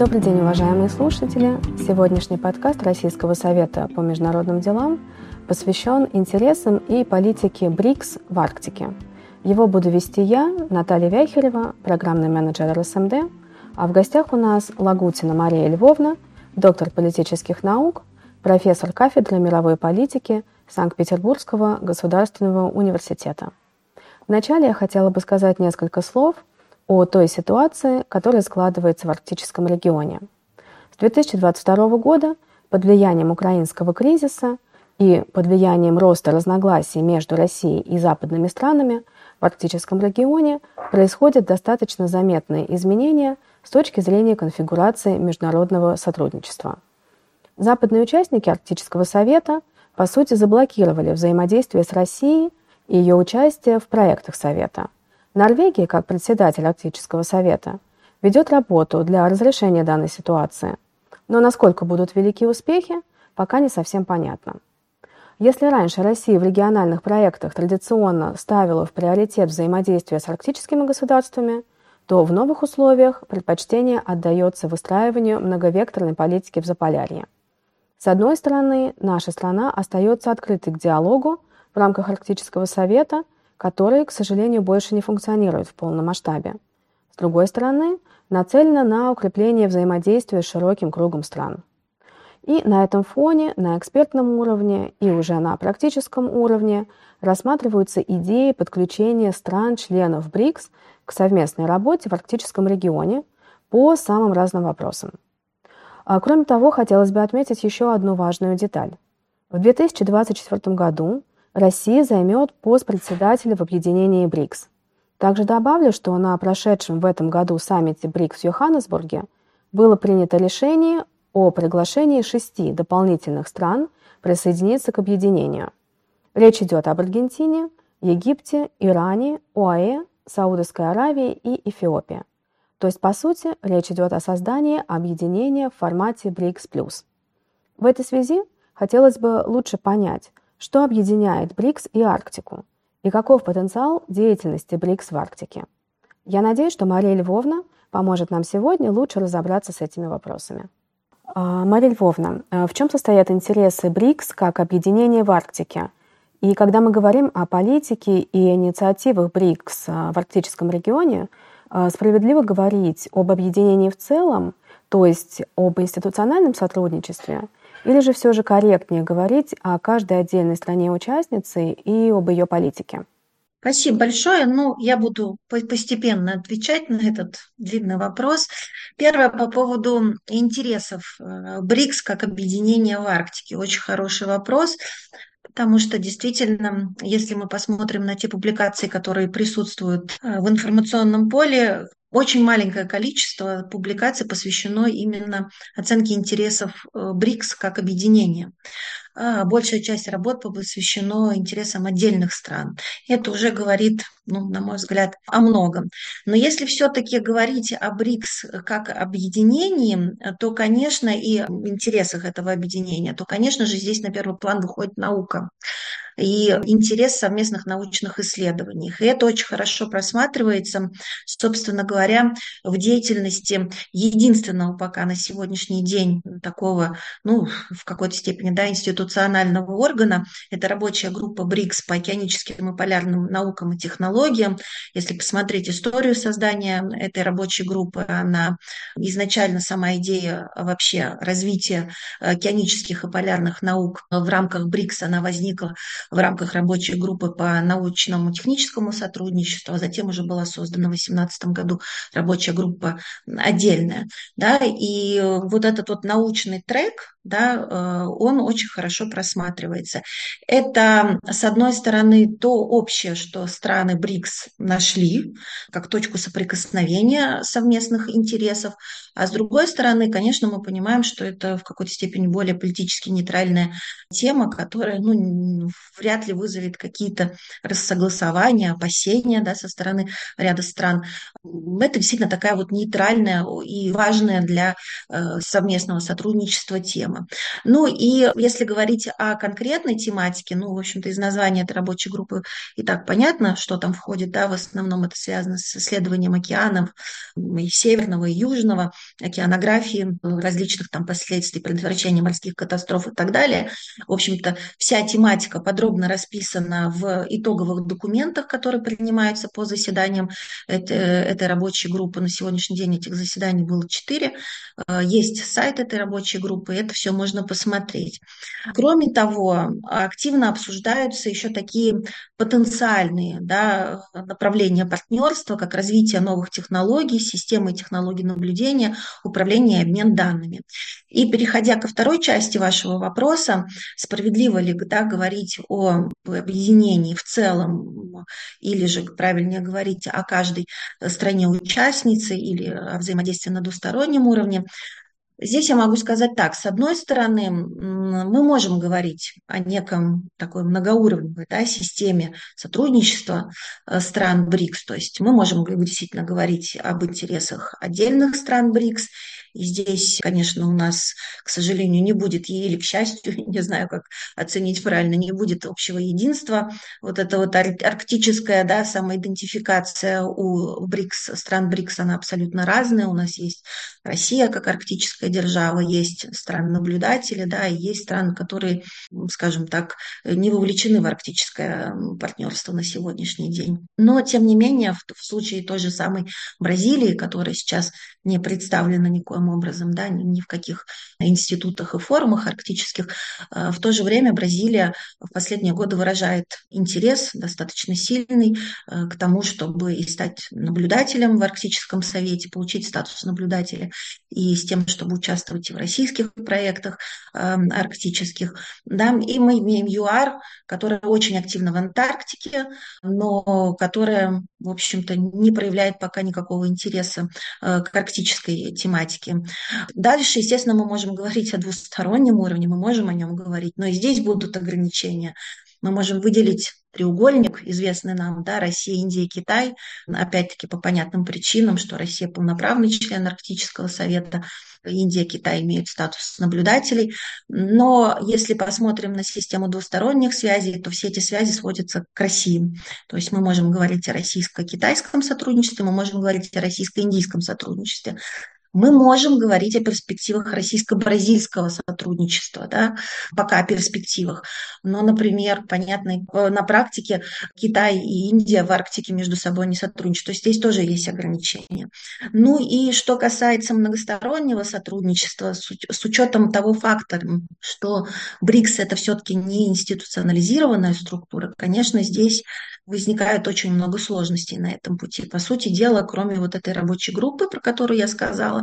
Добрый день, уважаемые слушатели! Сегодняшний подкаст Российского совета по международным делам посвящен интересам и политике БРИКС в Арктике. Его буду вести я, Наталья Вяхерева, программный менеджер РСМД, а в гостях у нас Лагутина Мария Львовна, доктор политических наук, профессор кафедры мировой политики Санкт-Петербургского государственного университета. Вначале я хотела бы сказать несколько слов – о той ситуации, которая складывается в арктическом регионе. С 2022 года под влиянием украинского кризиса и под влиянием роста разногласий между Россией и западными странами в арктическом регионе происходят достаточно заметные изменения с точки зрения конфигурации международного сотрудничества. Западные участники Арктического совета по сути заблокировали взаимодействие с Россией и ее участие в проектах Совета – Норвегия, как председатель Арктического совета, ведет работу для разрешения данной ситуации. Но насколько будут велики успехи, пока не совсем понятно. Если раньше Россия в региональных проектах традиционно ставила в приоритет взаимодействие с арктическими государствами, то в новых условиях предпочтение отдается выстраиванию многовекторной политики в Заполярье. С одной стороны, наша страна остается открытой к диалогу в рамках Арктического совета – которые, к сожалению, больше не функционируют в полном масштабе. С другой стороны, нацелена на укрепление взаимодействия с широким кругом стран. И на этом фоне, на экспертном уровне и уже на практическом уровне рассматриваются идеи подключения стран-членов БРИКС к совместной работе в арктическом регионе по самым разным вопросам. А кроме того, хотелось бы отметить еще одну важную деталь. В 2024 году Россия займет пост председателя в объединении БРИКС. Также добавлю, что на прошедшем в этом году саммите БРИКС в Йоханнесбурге было принято решение о приглашении шести дополнительных стран присоединиться к объединению. Речь идет об Аргентине, Египте, Иране, ОАЭ, Саудовской Аравии и Эфиопии. То есть, по сути, речь идет о создании объединения в формате БРИКС+. В этой связи хотелось бы лучше понять, что объединяет БРИКС и Арктику? И каков потенциал деятельности БРИКС в Арктике? Я надеюсь, что Мария Львовна поможет нам сегодня лучше разобраться с этими вопросами. А, Мария Львовна, а в чем состоят интересы БРИКС как объединения в Арктике? И когда мы говорим о политике и инициативах БРИКС а, в арктическом регионе, справедливо говорить об объединении в целом, то есть об институциональном сотрудничестве – или же все же корректнее говорить о каждой отдельной стране-участнице и об ее политике? Спасибо большое. Ну, я буду постепенно отвечать на этот длинный вопрос. Первое по поводу интересов э, БРИКС как объединения в Арктике. Очень хороший вопрос, потому что действительно, если мы посмотрим на те публикации, которые присутствуют э, в информационном поле, очень маленькое количество публикаций посвящено именно оценке интересов э, БРИКС как объединения. А большая часть работ посвящена интересам отдельных стран. Это уже говорит, ну, на мой взгляд, о многом. Но если все-таки говорить о БРИКС как объединении, то, конечно, и в интересах этого объединения, то, конечно же, здесь на первый план выходит наука и интерес совместных научных исследованиях. И это очень хорошо просматривается, собственно говоря, в деятельности единственного пока на сегодняшний день такого, ну, в какой-то степени, да, институционального органа. Это рабочая группа БРИКС по океаническим и полярным наукам и технологиям. Если посмотреть историю создания этой рабочей группы, она изначально сама идея вообще развития океанических и полярных наук в рамках БРИКС, она возникла в рамках рабочей группы по научному техническому сотрудничеству, а затем уже была создана в 2018 году рабочая группа отдельная. Да, и вот этот вот научный трек, да, э, он очень хорошо просматривается. Это, с одной стороны, то общее, что страны БРИКС нашли как точку соприкосновения совместных интересов, а с другой стороны, конечно, мы понимаем, что это в какой-то степени более политически нейтральная тема, которая ну, вряд ли вызовет какие-то рассогласования, опасения да, со стороны ряда стран. Это действительно такая вот нейтральная и важная для э, совместного сотрудничества тема. Ну и если говорить о конкретной тематике, ну, в общем-то, из названия этой рабочей группы и так понятно, что там входит, да, в основном это связано с исследованием океанов и северного, и южного, океанографии, различных там последствий, предотвращения морских катастроф и так далее. В общем-то, вся тематика подробно расписана в итоговых документах, которые принимаются по заседаниям этой, этой рабочей группы. На сегодняшний день этих заседаний было четыре. Э, есть сайт этой рабочей группы, это все можно посмотреть. Кроме того, активно обсуждаются еще такие потенциальные да, направления партнерства, как развитие новых технологий, системы технологий наблюдения, управление и обмен данными. И переходя ко второй части вашего вопроса, справедливо ли да, говорить о объединении в целом, или же правильнее говорить о каждой стране-участнице или о взаимодействии на двустороннем уровне, Здесь я могу сказать так. С одной стороны, мы можем говорить о неком такой многоуровневой да, системе сотрудничества э, стран БРИКС. То есть мы можем действительно говорить об интересах отдельных стран БРИКС и здесь, конечно, у нас, к сожалению, не будет, или к счастью, не знаю, как оценить правильно, не будет общего единства. Вот эта вот арктическая да, самоидентификация у БРИКС, стран БРИКС, она абсолютно разная. У нас есть Россия как арктическая держава, есть страны-наблюдатели, да, и есть страны, которые, скажем так, не вовлечены в арктическое партнерство на сегодняшний день. Но, тем не менее, в, в случае той же самой Бразилии, которая сейчас не представлена никоим образом, да, ни, ни в каких институтах и форумах арктических. А, в то же время Бразилия в последние годы выражает интерес достаточно сильный а, к тому, чтобы и стать наблюдателем в Арктическом совете, получить статус наблюдателя, и с тем, чтобы участвовать и в российских проектах а, арктических. Да. И мы имеем ЮАР, которая очень активна в Антарктике, но которая, в общем-то, не проявляет пока никакого интереса к арктической тематике. Дальше, естественно, мы можем говорить о двустороннем уровне, мы можем о нем говорить, но и здесь будут ограничения. Мы можем выделить треугольник, известный нам, да, Россия, Индия, Китай, опять-таки по понятным причинам, что Россия полноправный член Арктического совета, Индия, Китай имеют статус наблюдателей. Но если посмотрим на систему двусторонних связей, то все эти связи сводятся к России. То есть мы можем говорить о российско-китайском сотрудничестве, мы можем говорить о российско-индийском сотрудничестве мы можем говорить о перспективах российско-бразильского сотрудничества, да, пока о перспективах. Но, например, понятно, на практике Китай и Индия в Арктике между собой не сотрудничают. То есть здесь тоже есть ограничения. Ну и что касается многостороннего сотрудничества, с учетом того фактора, что БРИКС это все-таки не институционализированная структура, конечно, здесь возникает очень много сложностей на этом пути. По сути дела, кроме вот этой рабочей группы, про которую я сказала,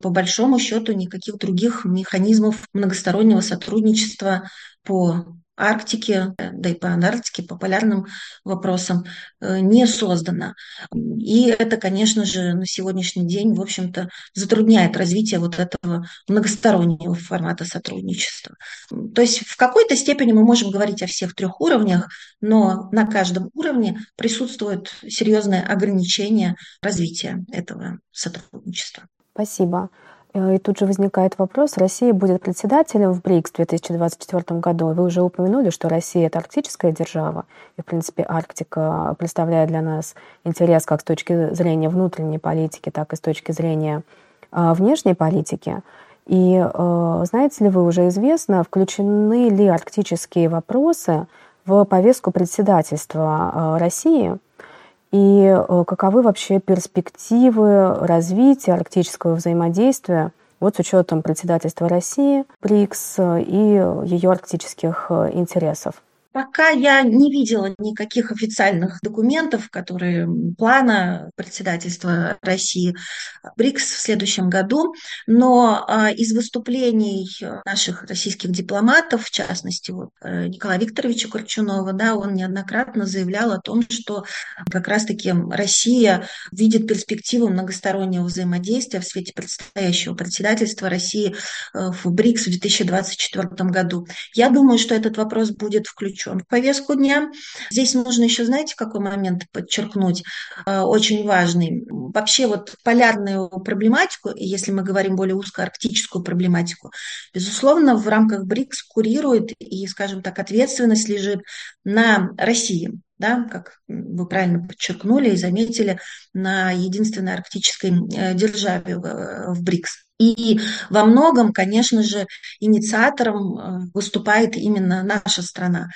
по большому счету никаких других механизмов многостороннего сотрудничества по Арктике, да и по Антарктике, по полярным вопросам э, не создано. И это, конечно же, на сегодняшний день, в общем-то, затрудняет развитие вот этого многостороннего формата сотрудничества. То есть в какой-то степени мы можем говорить о всех трех уровнях, но на каждом уровне присутствует серьезное ограничение развития этого сотрудничества. Спасибо. Э, и тут же возникает вопрос, Россия будет председателем в БРИКС в 2024 году. Вы уже упомянули, что Россия — это арктическая держава, и, в принципе, Арктика представляет для нас интерес как с точки зрения внутренней политики, так и с точки зрения э, внешней политики. И э, знаете ли вы, уже известно, включены ли арктические вопросы в повестку председательства России — и э, каковы вообще перспективы развития арктического взаимодействия вот с учетом председательства России, БРИКС и ее арктических э, интересов? Пока я не видела никаких официальных документов, которые плана председательства России БРИКС в следующем году, но а, из выступлений наших российских дипломатов, в частности вот, э, Николая Викторовича Корчунова, да, он неоднократно заявлял о том, что как раз-таки Россия видит перспективу многостороннего взаимодействия в свете предстоящего председательства России э, в БРИКС в 2024 году. Я думаю, что этот вопрос будет включен включен в повестку дня. Здесь нужно еще, знаете, какой момент подчеркнуть, э, очень важный. Вообще вот полярную проблематику, если мы говорим более узкоарктическую проблематику, безусловно, в рамках БРИКС курирует и, скажем так, ответственность лежит на России да, как вы правильно подчеркнули и заметили, на единственной арктической э, державе в БРИКС. И во многом, конечно же, инициатором э, выступает именно наша страна.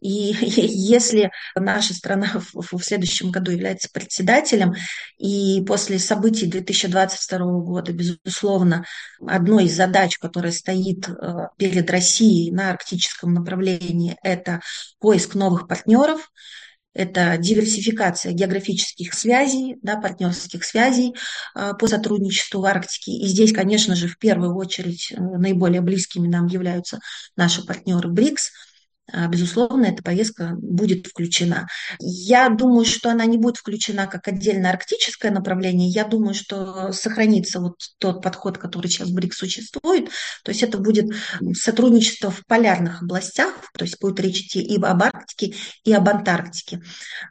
И если наша страна в следующем году является председателем, и после событий 2022 года, безусловно, одной из задач, которая стоит э, перед Россией на арктическом направлении, это поиск новых партнеров, это диверсификация географических связей, да, партнерских связей а, по сотрудничеству в Арктике. И здесь, конечно же, в первую очередь э, наиболее близкими нам являются наши партнеры БРИКС – безусловно, эта поездка будет включена. Я думаю, что она не будет включена как отдельное арктическое направление. Я думаю, что сохранится вот тот подход, который сейчас в БРИКС существует. То есть это будет сотрудничество в полярных областях, то есть будет речь идти и об Арктике, и об Антарктике.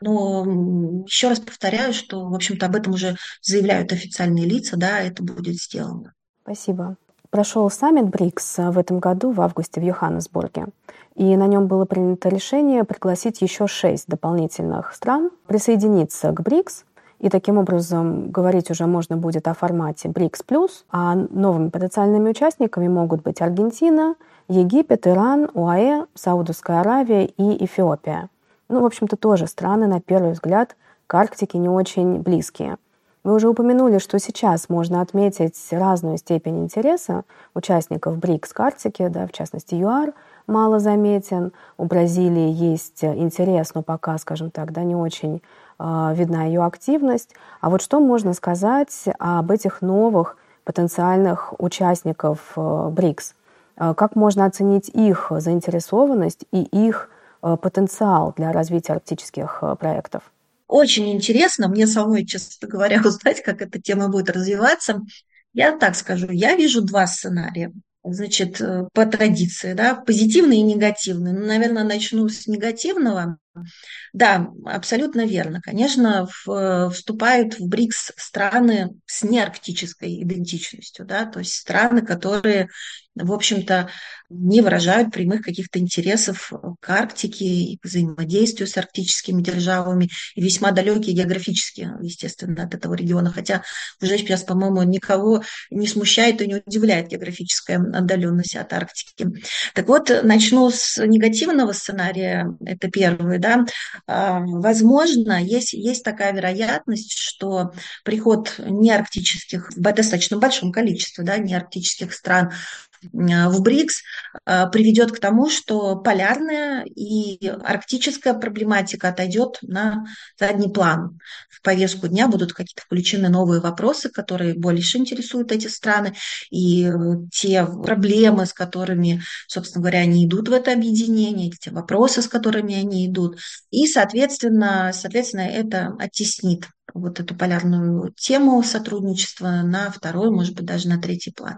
Но еще раз повторяю, что, в общем-то, об этом уже заявляют официальные лица, да, это будет сделано. Спасибо. Прошел саммит БРИКС в этом году в августе в Йоханнесбурге. И на нем было принято решение пригласить еще шесть дополнительных стран присоединиться к БРИКС. И таким образом говорить уже можно будет о формате БРИКС+, а новыми потенциальными участниками могут быть Аргентина, Египет, Иран, УАЭ, Саудовская Аравия и Эфиопия. Ну, в общем-то, тоже страны, на первый взгляд, к Арктике не очень близкие. Вы уже упомянули, что сейчас можно отметить разную степень интереса участников БРИКС к Арктике, да, в частности ЮАР – мало заметен. У Бразилии есть интерес, но пока, скажем так, да, не очень э, видна ее активность. А вот что можно сказать об этих новых потенциальных участников э, БРИКС? Э, как можно оценить их заинтересованность и их э, потенциал для развития арктических э, проектов? Очень интересно, мне самой, честно говоря, узнать, как эта тема будет развиваться. Я так скажу, я вижу два сценария значит, э, по традиции, да, позитивный и негативный. Ну, наверное, начну с негативного. Да, абсолютно верно. Конечно, в, э, вступают в БРИКС страны с неарктической идентичностью, да, то есть страны, которые в общем-то, не выражают прямых каких-то интересов к Арктике и к взаимодействию с арктическими державами, и весьма далекие географически, естественно, от этого региона. Хотя уже сейчас, по-моему, никого не смущает и не удивляет географическая отдаленность от Арктики. Так вот, начну с негативного сценария, это первый, да. Возможно, есть, есть такая вероятность, что приход неарктических, в достаточно большом количестве, да, неарктических стран в БРИКС э, приведет к тому, что полярная и арктическая проблематика отойдет на задний план. В повестку дня будут какие-то включены новые вопросы, которые больше интересуют эти страны, и э, те проблемы, с которыми, собственно говоря, они идут в это объединение, те вопросы, с которыми они идут. И, соответственно, соответственно это оттеснит вот эту полярную тему сотрудничества на второй, может быть, даже на третий план.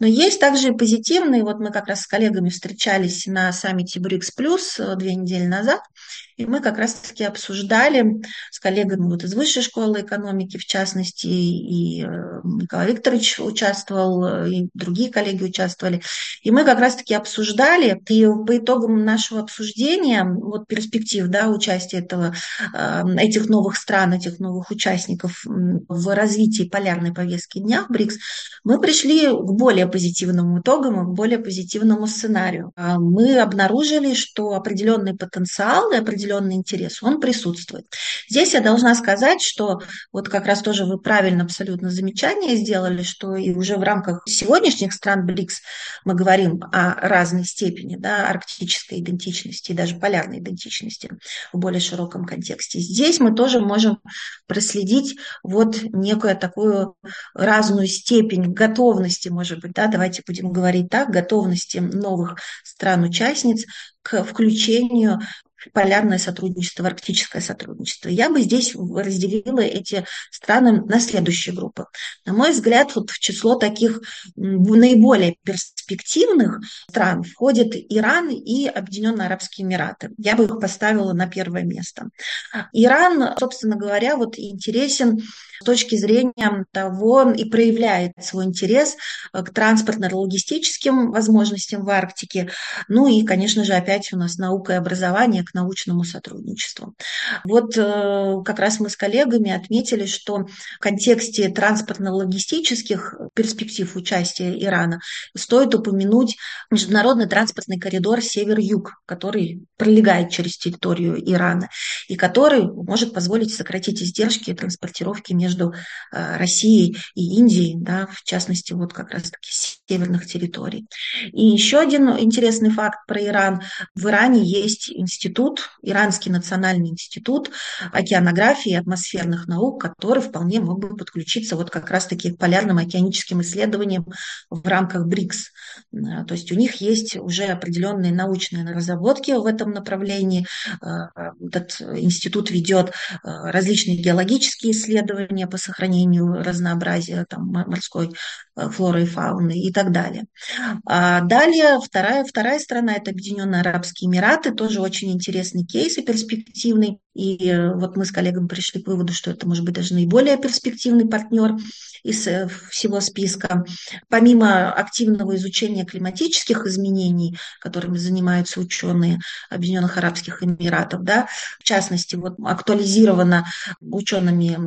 Но есть также и позитивные. Вот мы как раз с коллегами встречались на саммите БРИКС Плюс э, две недели назад, и мы как раз-таки обсуждали с коллегами вот из Высшей школы экономики, в частности, и э, Николай Викторович участвовал, э, и другие коллеги участвовали. И мы как раз-таки обсуждали, и по итогам нашего обсуждения, вот перспектив да, участия этого, этих новых стран, этих новых участников в развитии полярной повестки дня в БРИКС, мы пришли к более позитивным итогам к более позитивному сценарию. А мы обнаружили, что определенный потенциал и определенный интерес, он присутствует. Здесь я должна сказать, что вот как раз тоже вы правильно абсолютно замечание сделали, что и уже в рамках сегодняшних стран БРИКС мы говорим о разной степени да, арктической идентичности и даже полярной идентичности в более широком контексте. Здесь мы тоже можем проследить вот некую такую разную степень готовности, может быть, да, давайте будем говорить так, готовности новых стран-участниц к включению полярное сотрудничество, арктическое сотрудничество. Я бы здесь разделила эти страны на следующие группы. На мой взгляд, вот в число таких наиболее перспективных стран входят Иран и Объединенные Арабские Эмираты. Я бы их поставила на первое место. Иран, собственно говоря, вот интересен с точки зрения того и проявляет свой интерес э, к транспортно-логистическим возможностям в Арктике. Ну и, конечно же, опять у нас наука и образование научному сотрудничеству. Вот э, как раз мы с коллегами отметили, что в контексте транспортно-логистических перспектив участия Ирана стоит упомянуть международный транспортный коридор север-юг, который пролегает через территорию Ирана и который может позволить сократить издержки транспортировки между э, Россией и Индией, да, в частности, вот как раз-таки северных территорий. И еще один интересный факт про Иран. В Иране есть институт, Иранский национальный институт океанографии и атмосферных наук, который вполне мог бы подключиться вот как раз-таки к полярным океаническим исследованиям в рамках БРИКС. Э, то есть у них есть уже определенные научные разработки в этом направлении. Э, этот институт ведет различные геологические исследования, по сохранению разнообразия там, морской э, флоры и фауны и так далее. А далее вторая, вторая страна – это Объединенные Арабские Эмираты, тоже очень интересный кейс и перспективный. И э, вот мы с коллегами пришли к выводу, что это может быть даже наиболее перспективный партнер из э, всего списка. Помимо активного изучения климатических изменений, которыми занимаются ученые Объединенных Арабских Эмиратов, да, в частности, вот актуализирована учеными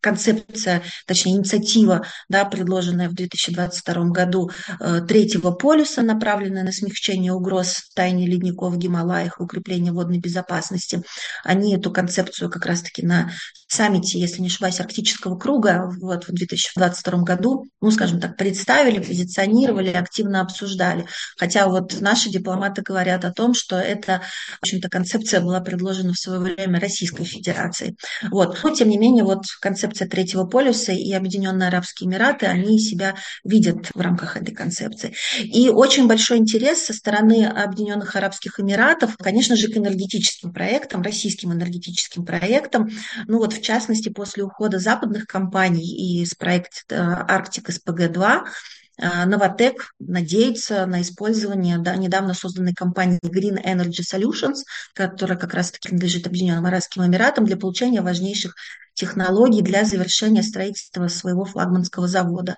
концепция, точнее инициатива, да, предложенная в 2022 году э, третьего полюса, направленная на смягчение угроз тайне ледников в Гималаях и укрепление водной безопасности. Они эту концепцию как раз-таки на саммите, если не ошибаюсь, Арктического круга вот, в 2022 году, ну, скажем так, представили, позиционировали, активно обсуждали. Хотя вот наши дипломаты говорят о том, что эта, в общем-то, концепция была предложена в свое время Российской Федерацией. Вот. Но, тем не менее, вот концепция Третьего полюса и Объединенные Арабские Эмираты, они себя видят в рамках этой концепции. И очень большой интерес со стороны Объединенных Арабских Эмиратов, конечно же, к энергетическим проектам, российским энергетическим проектам. Ну вот, в частности, после ухода западных компаний из проекта Арктик СПГ-2, Новотек надеется на использование да, недавно созданной компании Green Energy Solutions, которая как раз-таки принадлежит Объединенным Арабским Эмиратам, для получения важнейших технологий для завершения строительства своего флагманского завода.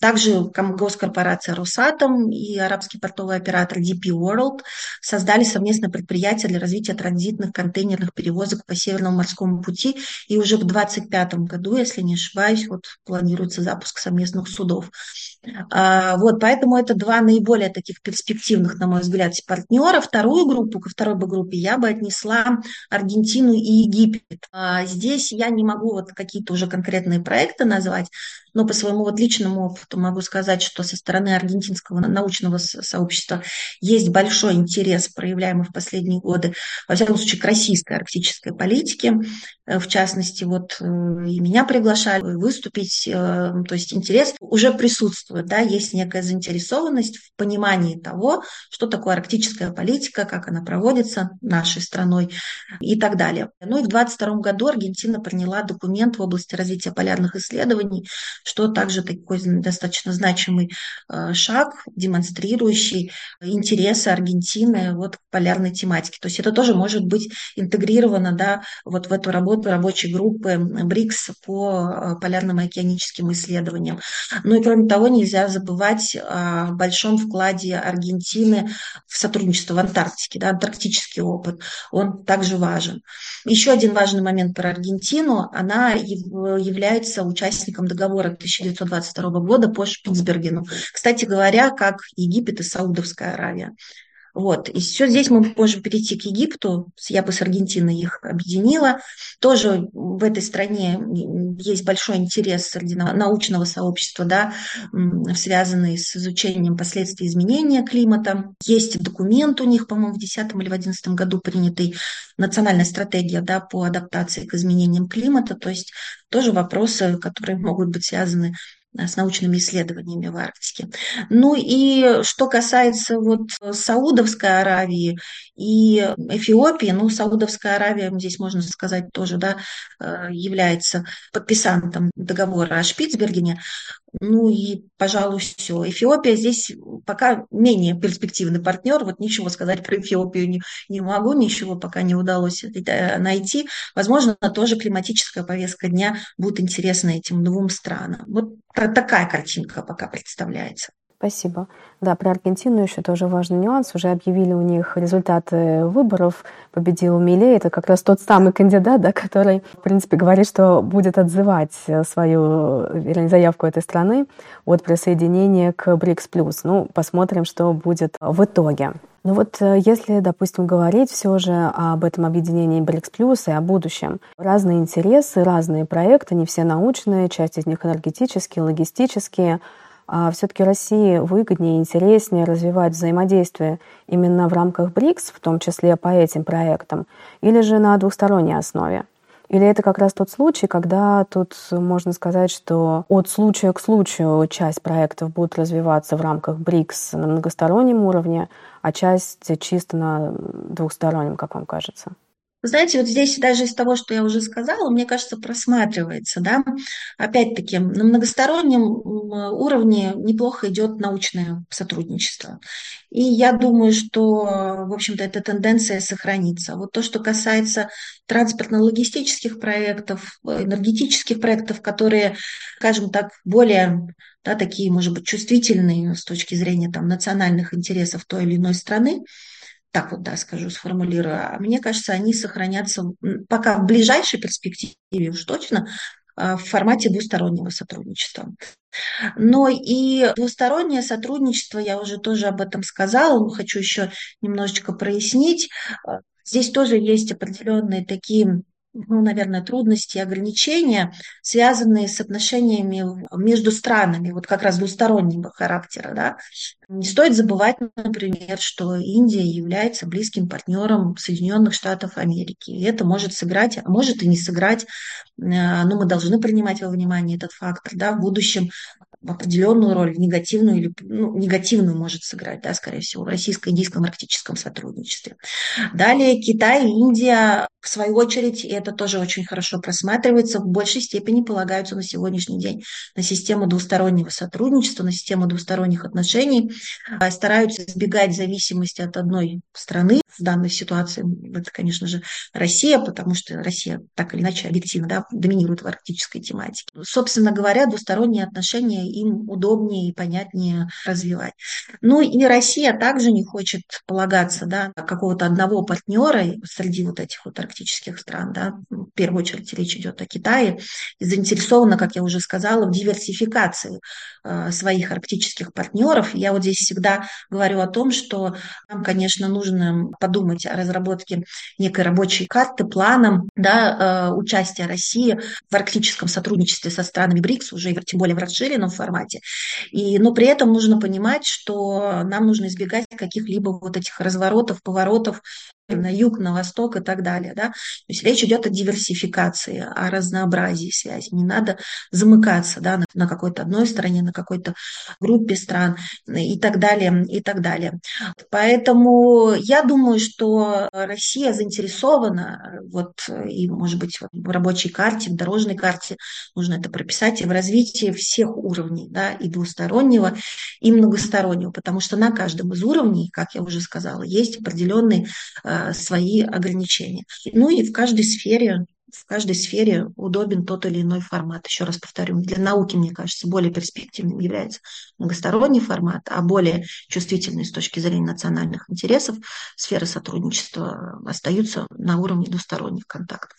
Также госкорпорация «Росатом» и арабский портовый оператор DP World создали совместное предприятие для развития транзитных контейнерных перевозок по Северному морскому пути. И уже в 2025 году, если не ошибаюсь, вот планируется запуск совместных судов. А, вот, поэтому это два наиболее таких перспективных, на мой взгляд, партнера. Вторую группу, ко второй бы группе я бы отнесла Аргентину и Египет. А, здесь я не могу вот какие-то уже конкретные проекты назвать, но по своему вот личному опыту могу сказать, что со стороны аргентинского научного сообщества есть большой интерес, проявляемый в последние годы, во всяком случае, к российской арктической политике. Э, в частности, вот э, и меня приглашали выступить, э, то есть интерес уже присутствует, да, есть некая заинтересованность в понимании того, что такое арктическая политика, как она проводится нашей страной и так далее. Ну и в 2022 году Аргентина приняла документ в области развития полярных исследований, что также такой достаточно значимый э, шаг, демонстрирующий интересы Аргентины вот к полярной тематике. То есть это тоже может быть интегрировано да, вот в эту работу рабочей группы БРИКС по э, полярным океаническим исследованиям. Ну и кроме того, нельзя забывать о большом вкладе Аргентины в сотрудничество в Антарктике. Да, антарктический опыт, он также важен. Еще один важный момент про Аргентину. Она является участником договора 1922 года по Шпицбергену. Кстати говоря, как Египет и Саудовская Аравия. Вот. И все здесь мы можем перейти к Египту. Я бы с Аргентиной их объединила. Тоже в этой стране есть большой интерес среди научного сообщества, да, связанный с изучением последствий изменения климата. Есть документ у них, по-моему, в 2010 или в 2011 году принятый национальная стратегия да, по адаптации к изменениям климата. То есть тоже вопросы, которые могут быть связаны с научными исследованиями в Арктике. Ну и что касается вот Саудовской Аравии и Эфиопии, ну, Саудовская Аравия, здесь можно сказать, тоже, да, э, является подписантом договора о Шпицбергене, ну и, пожалуй, все. Эфиопия здесь пока менее перспективный партнер. Вот ничего сказать про Эфиопию не, не могу, ничего пока не удалось э, найти. Возможно, тоже климатическая повестка дня будет интересна этим двум странам. Вот такая картинка пока представляется. Спасибо. Да, про Аргентину еще тоже важный нюанс. Уже объявили у них результаты выборов. Победил Милей. Это как раз тот самый кандидат, да, который, в принципе, говорит, что будет отзывать свою вернее, заявку этой страны от присоединения к БРИКС+. Ну, посмотрим, что будет в итоге. Ну вот э, если, допустим, говорить все же об этом объединении БРИКС Плюс и о будущем, разные интересы, разные проекты, не все научные, часть из них энергетические, логистические – все-таки России выгоднее и интереснее развивать взаимодействие именно в рамках БРИКС, в том числе по этим проектам, или же на двухсторонней основе? Или это как раз тот случай, когда тут можно сказать, что от случая к случаю часть проектов будут развиваться в рамках БРИКС на многостороннем уровне, а часть чисто на двухстороннем, как вам кажется? Знаете, вот здесь даже из того, что я уже сказала, мне кажется, просматривается, да, опять-таки, на многостороннем уровне неплохо идет научное сотрудничество. И я думаю, что, в общем-то, эта тенденция сохранится. Вот то, что касается транспортно-логистических проектов, энергетических проектов, которые, скажем так, более да, такие, может быть, чувствительные с точки зрения там, национальных интересов той или иной страны, так вот, да, скажу, сформулирую, а мне кажется, они сохранятся пока в ближайшей перспективе уж точно а, в формате двустороннего сотрудничества. Но и двустороннее сотрудничество, я уже тоже об этом сказала, но хочу еще немножечко прояснить. А, здесь тоже есть определенные такие ну, наверное, трудности и ограничения, связанные с отношениями между странами, вот как раз двустороннего характера. Да? Не стоит забывать, например, что Индия является близким партнером Соединенных Штатов Америки. И это может сыграть, а может и не сыграть, э, но мы должны принимать во внимание этот фактор да, в будущем в определенную роль, в негативную или ну, негативную может сыграть, да, скорее всего, в российско-индийском арктическом сотрудничестве. Далее Китай и Индия, в свою очередь, и это тоже очень хорошо просматривается, в большей степени полагаются на сегодняшний день на систему двустороннего сотрудничества, на систему двусторонних отношений, а, стараются избегать зависимости от одной страны. В данной ситуации это, конечно же, Россия, потому что Россия так или иначе объективно да, доминирует в арктической тематике. Собственно говоря, двусторонние отношения им удобнее и понятнее развивать. Ну и Россия также не хочет полагаться да, какого-то одного партнера среди вот этих вот арктических стран. Да. В первую очередь речь идет о Китае. И заинтересована, как я уже сказала, в диверсификации э, своих арктических партнеров. Я вот здесь всегда говорю о том, что нам, конечно, нужно подумать о разработке некой рабочей карты, планом да, э, участия России в арктическом сотрудничестве со странами БРИКС, уже тем более в расширенном. И, но при этом нужно понимать, что нам нужно избегать каких-либо вот этих разворотов, поворотов на юг, на восток и так далее. Да? То есть речь идет о диверсификации, о разнообразии связи. Не надо замыкаться да, на, на какой-то одной стране, на какой-то группе стран и так далее, и так далее. Поэтому я думаю, что Россия заинтересована, вот, и, может быть, в рабочей карте, в дорожной карте нужно это прописать, и в развитии всех уровней, да, и двустороннего, и многостороннего, потому что на каждом из уровней, как я уже сказала, есть определенные Э, свои ограничения. Ну и в каждой сфере в каждой сфере удобен тот или иной формат. Еще раз повторю, для науки, мне кажется, более перспективным является многосторонний формат, а более чувствительный с точки зрения национальных интересов сферы сотрудничества остаются на уровне двусторонних контактов.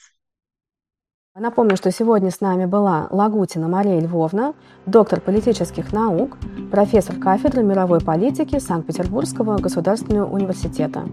Напомню, что сегодня с нами была Лагутина Мария Львовна, доктор политических наук, профессор кафедры мировой политики Санкт-Петербургского государственного университета.